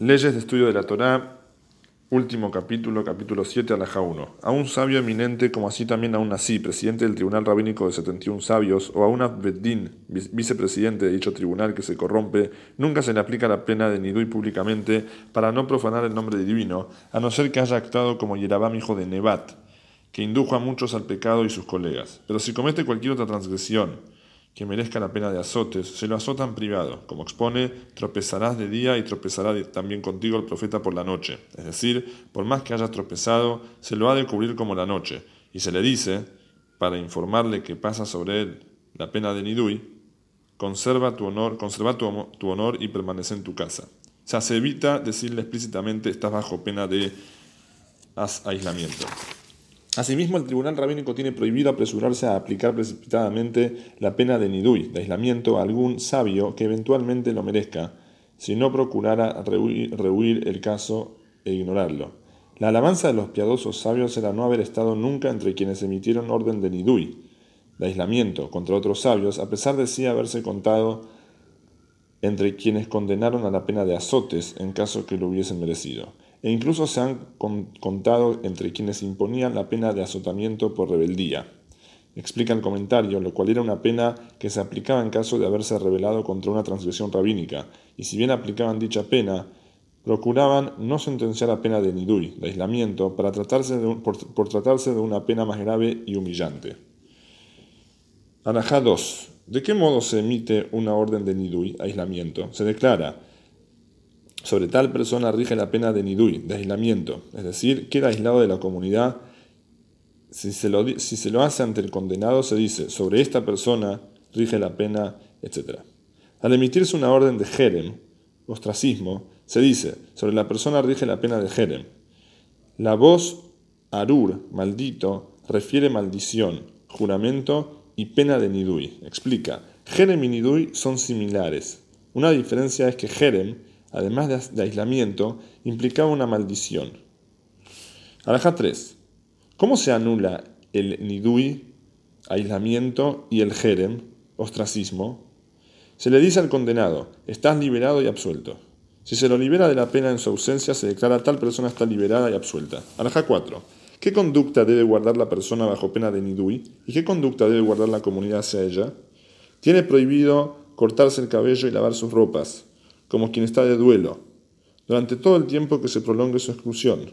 Leyes de estudio de la Torá, último capítulo, capítulo 7, alaja 1. A un sabio eminente, como así también a un nací, presidente del tribunal rabínico de 71 sabios, o a un abedín, vicepresidente de dicho tribunal que se corrompe, nunca se le aplica la pena de nidui públicamente para no profanar el nombre divino, a no ser que haya actuado como Yerabam, hijo de Nebat, que indujo a muchos al pecado y sus colegas. Pero si comete cualquier otra transgresión, que merezca la pena de azotes, se lo azotan privado. Como expone, tropezarás de día y tropezará también contigo el profeta por la noche. Es decir, por más que hayas tropezado, se lo ha de cubrir como la noche. Y se le dice, para informarle que pasa sobre él la pena de Nidui, conserva tu honor, conserva tu, tu honor y permanece en tu casa. O sea, se evita decirle explícitamente, estás bajo pena de aislamiento. Asimismo, el tribunal rabínico tiene prohibido apresurarse a aplicar precipitadamente la pena de nidui, de aislamiento, a algún sabio que eventualmente lo merezca, si no procurara rehuir, el caso e ignorarlo. La alabanza de los piadosos sabios era no haber estado nunca entre quienes emitieron orden de nidui, de aislamiento, contra otros sabios, a pesar de sí haberse contado entre quienes condenaron a la pena de azotes en caso que lo hubiesen merecido e incluso se han contado entre quienes imponían la pena de azotamiento por rebeldía. Explica el comentario, lo cual era una pena que se aplicaba en caso de haberse rebelado contra una transgresión rabínica, y si bien aplicaban dicha pena, procuraban no sentenciar a pena de nidui, de aislamiento, para tratarse por, tratarse de una pena más grave y humillante. Arajá 2. ¿De qué modo se emite una orden de nidui, aislamiento? Se declara, sobre tal persona rige la pena de nidui, de aislamiento, es decir, queda aislado de la comunidad. Si se, lo, si se lo hace ante el condenado, se dice, sobre esta persona rige la pena, etc. Al emitirse una orden de jerem, ostracismo, se dice, sobre la persona rige la pena de jerem. La voz arur, maldito, refiere maldición, juramento y pena de nidui. Explica, jerem y nidui son similares. Una diferencia es que jerem además de, aislamiento, implicaba una maldición. Alaja 3. ¿Cómo se anula el nidui, aislamiento, y el jerem, ostracismo? Se le dice al condenado, estás liberado y absuelto. Si se lo libera de la pena en su ausencia, se declara tal persona está liberada y absuelta. Alaja 4. ¿Qué conducta debe guardar la persona bajo pena de nidui? ¿Y qué conducta debe guardar la comunidad hacia ella? Tiene prohibido cortarse el cabello y lavar sus ropas, como quien está de duelo, durante todo el tiempo que se prolongue su exclusión.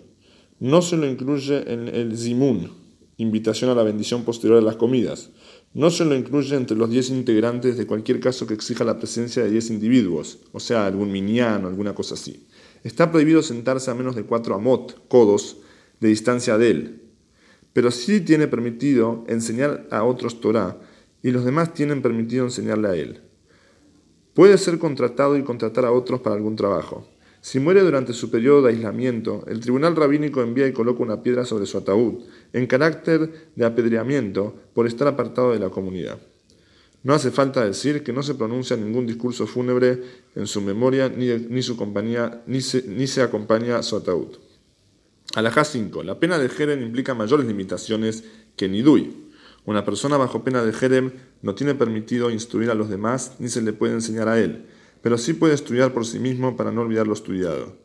No se lo incluye en el zimun, invitación a la bendición posterior a las comidas. No se lo incluye entre los diez integrantes de cualquier caso que exija la presencia de diez individuos, o sea, algún miniano, o alguna cosa así. Está prohibido sentarse a menos de cuatro amot, codos, de distancia de él. Pero sí tiene permitido enseñar a otros Torah y los demás tienen permitido enseñarle a él. Puede ser contratado y contratar a otros para algún trabajo. Si muere durante su periodo de aislamiento, el tribunal rabínico envía y coloca una piedra sobre su ataúd, en carácter de apedreamiento por estar apartado de la comunidad. No hace falta decir que no se pronuncia ningún discurso fúnebre en su memoria ni, su compañía, ni, se, acompaña su ataúd. Alajá 5. La pena de Jeren implica mayores limitaciones que Nidui. Una persona bajo pena de Jerem no tiene permitido instruir a los demás ni se le puede enseñar a él, pero sí puede estudiar por sí mismo para no olvidar lo estudiado.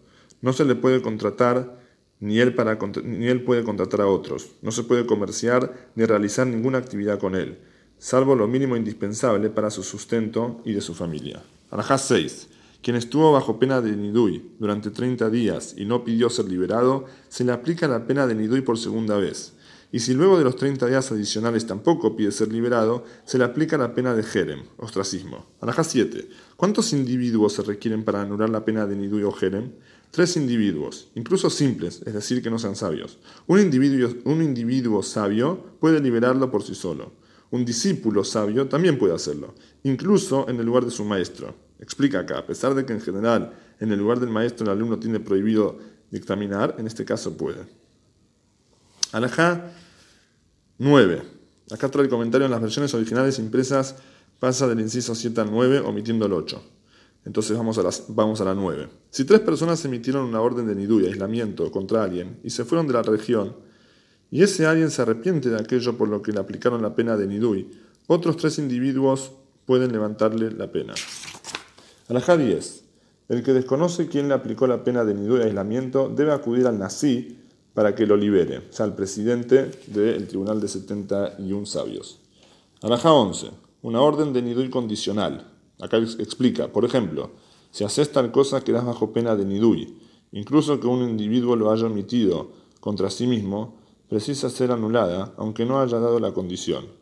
No se le puede contratar, ni él, para, ni él puede contratar a otros. No se puede comerciar ni realizar ninguna actividad con él, salvo lo mínimo indispensable para su sustento y de su familia. Arajá 6. Quien estuvo bajo pena de Nidui durante 30 días y no pidió ser liberado, se le aplica la pena de Nidui por segunda vez y si luego de los 30 días adicionales tampoco pide ser liberado, se le aplica la pena de Jerem, ostracismo. Alaja 7. ¿Cuántos individuos se requieren para anular la pena de Nidui o Jerem? Tres individuos, incluso simples, es decir, que no sean sabios. Un individuo, un individuo sabio puede liberarlo por sí solo. Un discípulo sabio también puede hacerlo, incluso en el lugar de su maestro. Explica acá, a pesar de que en general en el lugar del maestro el alumno tiene prohibido dictaminar, en este caso puede. Alajá 9. Acá trae el comentario en las versiones originales impresas, pasa del inciso 7 al 9, omitiendo el 8. Entonces vamos a, las, vamos a la 9. Si tres personas emitieron una orden de nidú y aislamiento contra alguien y se fueron de la región, y ese alguien se arrepiente de aquello por lo que le aplicaron la pena de nidui, otros tres individuos pueden levantarle la pena. Alajá 10. El que desconoce quién le aplicó la pena de nidú y aislamiento debe acudir al nací para que lo libere, o sea, al presidente del tribunal de 71 sabios. Alaja 11. Una orden de nidui condicional. Acá explica, por ejemplo, si haces tal cosa quedas bajo pena de nidui. Incluso que un individuo lo haya omitido contra sí mismo, precisa ser anulada, aunque no haya dado la condición.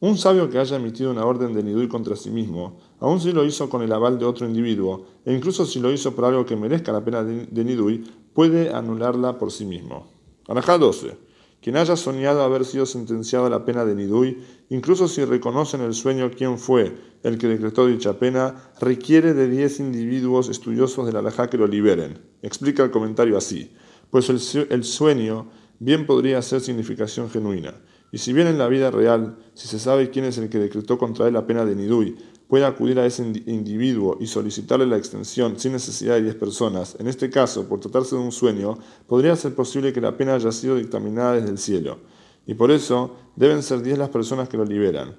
Un sabio que haya emitido una orden de nidui contra sí mismo, aun si lo hizo con el aval de otro individuo, e incluso si lo hizo por algo que merezca la pena de nidui, puede anularla por sí mismo. Anajá 12. Quien haya soñado haber sido sentenciado a la pena de Nidui, incluso si reconoce en el sueño quién fue el que decretó dicha pena, requiere de 10 individuos estudiosos de la alajá que lo liberen. Explica el comentario así, pues el, sueño bien podría ser significación genuina. Y si bien en la vida real, si se sabe quién es el que decretó contra él la pena de Nidui, puede acudir a ese individuo y solicitarle la extensión sin necesidad de 10 personas, en este caso, por tratarse de un sueño, podría ser posible que la pena haya sido dictaminada desde el cielo. Y por eso deben ser 10 las personas que lo liberan,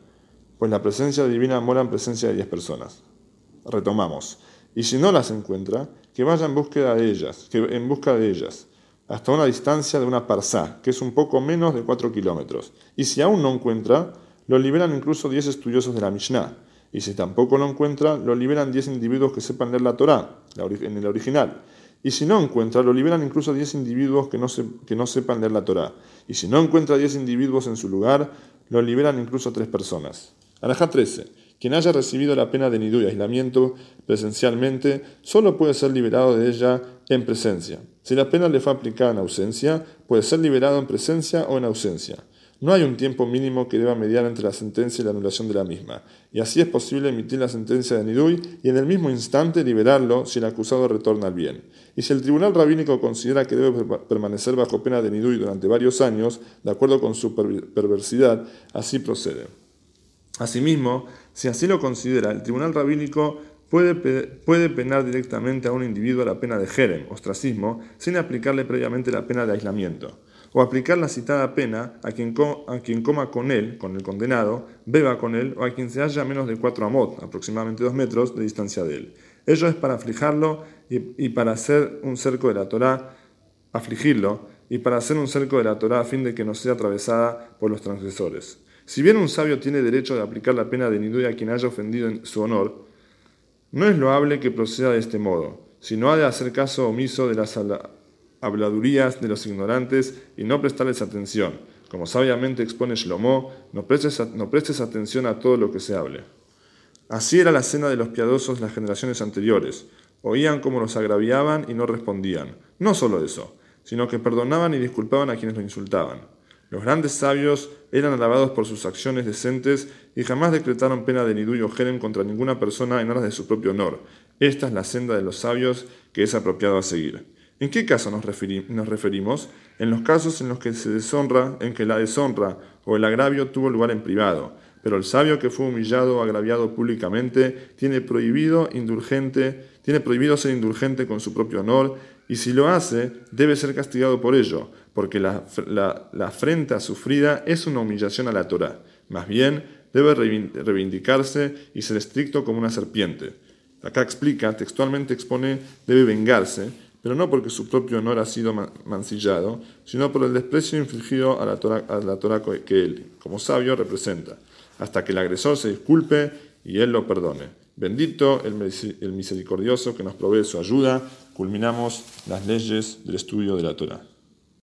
pues la presencia divina mora en presencia de 10 personas. Retomamos. Y si no las encuentra, que vaya en búsqueda de ellas, que en busca de ellas, hasta una distancia de una parsá, que es un poco menos de 4 kilómetros. Y si aún no encuentra, lo liberan incluso 10 estudiosos de la Mishnah y si tampoco lo encuentra, lo liberan 10 individuos que sepan leer la Torá, en el original. Y si no encuentra, lo liberan incluso 10 individuos que no, que no sepan leer la Torá. Y si no encuentra 10 individuos en su lugar, lo liberan incluso 3 personas. Alajá 13. Quien haya recibido la pena de nidú y aislamiento presencialmente, solo puede ser liberado de ella en presencia. Si la pena le fue aplicada en ausencia, puede ser liberado en presencia o en ausencia. No hay un tiempo mínimo que deba mediar entre la sentencia y la anulación de la misma, y así es posible emitir la sentencia de Nidui y en el mismo instante liberarlo si el acusado retorna al bien. Y si el tribunal rabínico considera que debe permanecer bajo pena de Nidui durante varios años, de acuerdo con su perversidad, así procede. Asimismo, si así lo considera, el tribunal rabínico puede, puede penar directamente a un individuo la pena de jerem, ostracismo, sin aplicarle previamente la pena de aislamiento o aplicar la citada pena a quien, a quien coma con él, con el condenado, beba con él, o a quien se haya a menos de cuatro amot, aproximadamente dos metros, de distancia de él. Ello es para aflijarlo y, para hacer un cerco de la Torá, afligirlo, y para hacer un cerco de la Torá a fin de que no sea atravesada por los transgresores. Si bien un sabio tiene derecho de aplicar la pena de nidui a quien haya ofendido en su honor, no es loable que proceda de este modo, sino ha de hacer caso omiso de las habladurías de los ignorantes y no prestarles atención. Como sabiamente expone Shlomo, no prestes, no prestes atención a todo lo que se hable. Así era la cena de los piadosos las generaciones anteriores. Oían cómo los agraviaban y no respondían. No solo eso, sino que perdonaban y disculpaban a quienes lo insultaban. Los grandes sabios eran alabados por sus acciones decentes y jamás decretaron pena de nidú o jerem contra ninguna persona en aras de su propio honor. Esta es la senda de los sabios que es apropiado a seguir. ¿En qué caso nos, referimos? En los casos en los que se deshonra, en que la deshonra o el agravio tuvo lugar en privado, pero el sabio que fue humillado o agraviado públicamente tiene prohibido, indulgente, tiene prohibido ser indulgente con su propio honor, y si lo hace, debe ser castigado por ello, porque la, afrenta sufrida es una humillación a la Torah. Más bien, debe reivindicarse y ser estricto como una serpiente. Acá explica, textualmente expone, debe vengarse, pero no porque su propio honor ha sido mancillado, sino por el desprecio infligido a la Torah, que él, como sabio, representa, hasta que el agresor se disculpe y él lo perdone. Bendito el misericordioso que nos provee su ayuda. Culminamos las leyes del estudio de la Torah.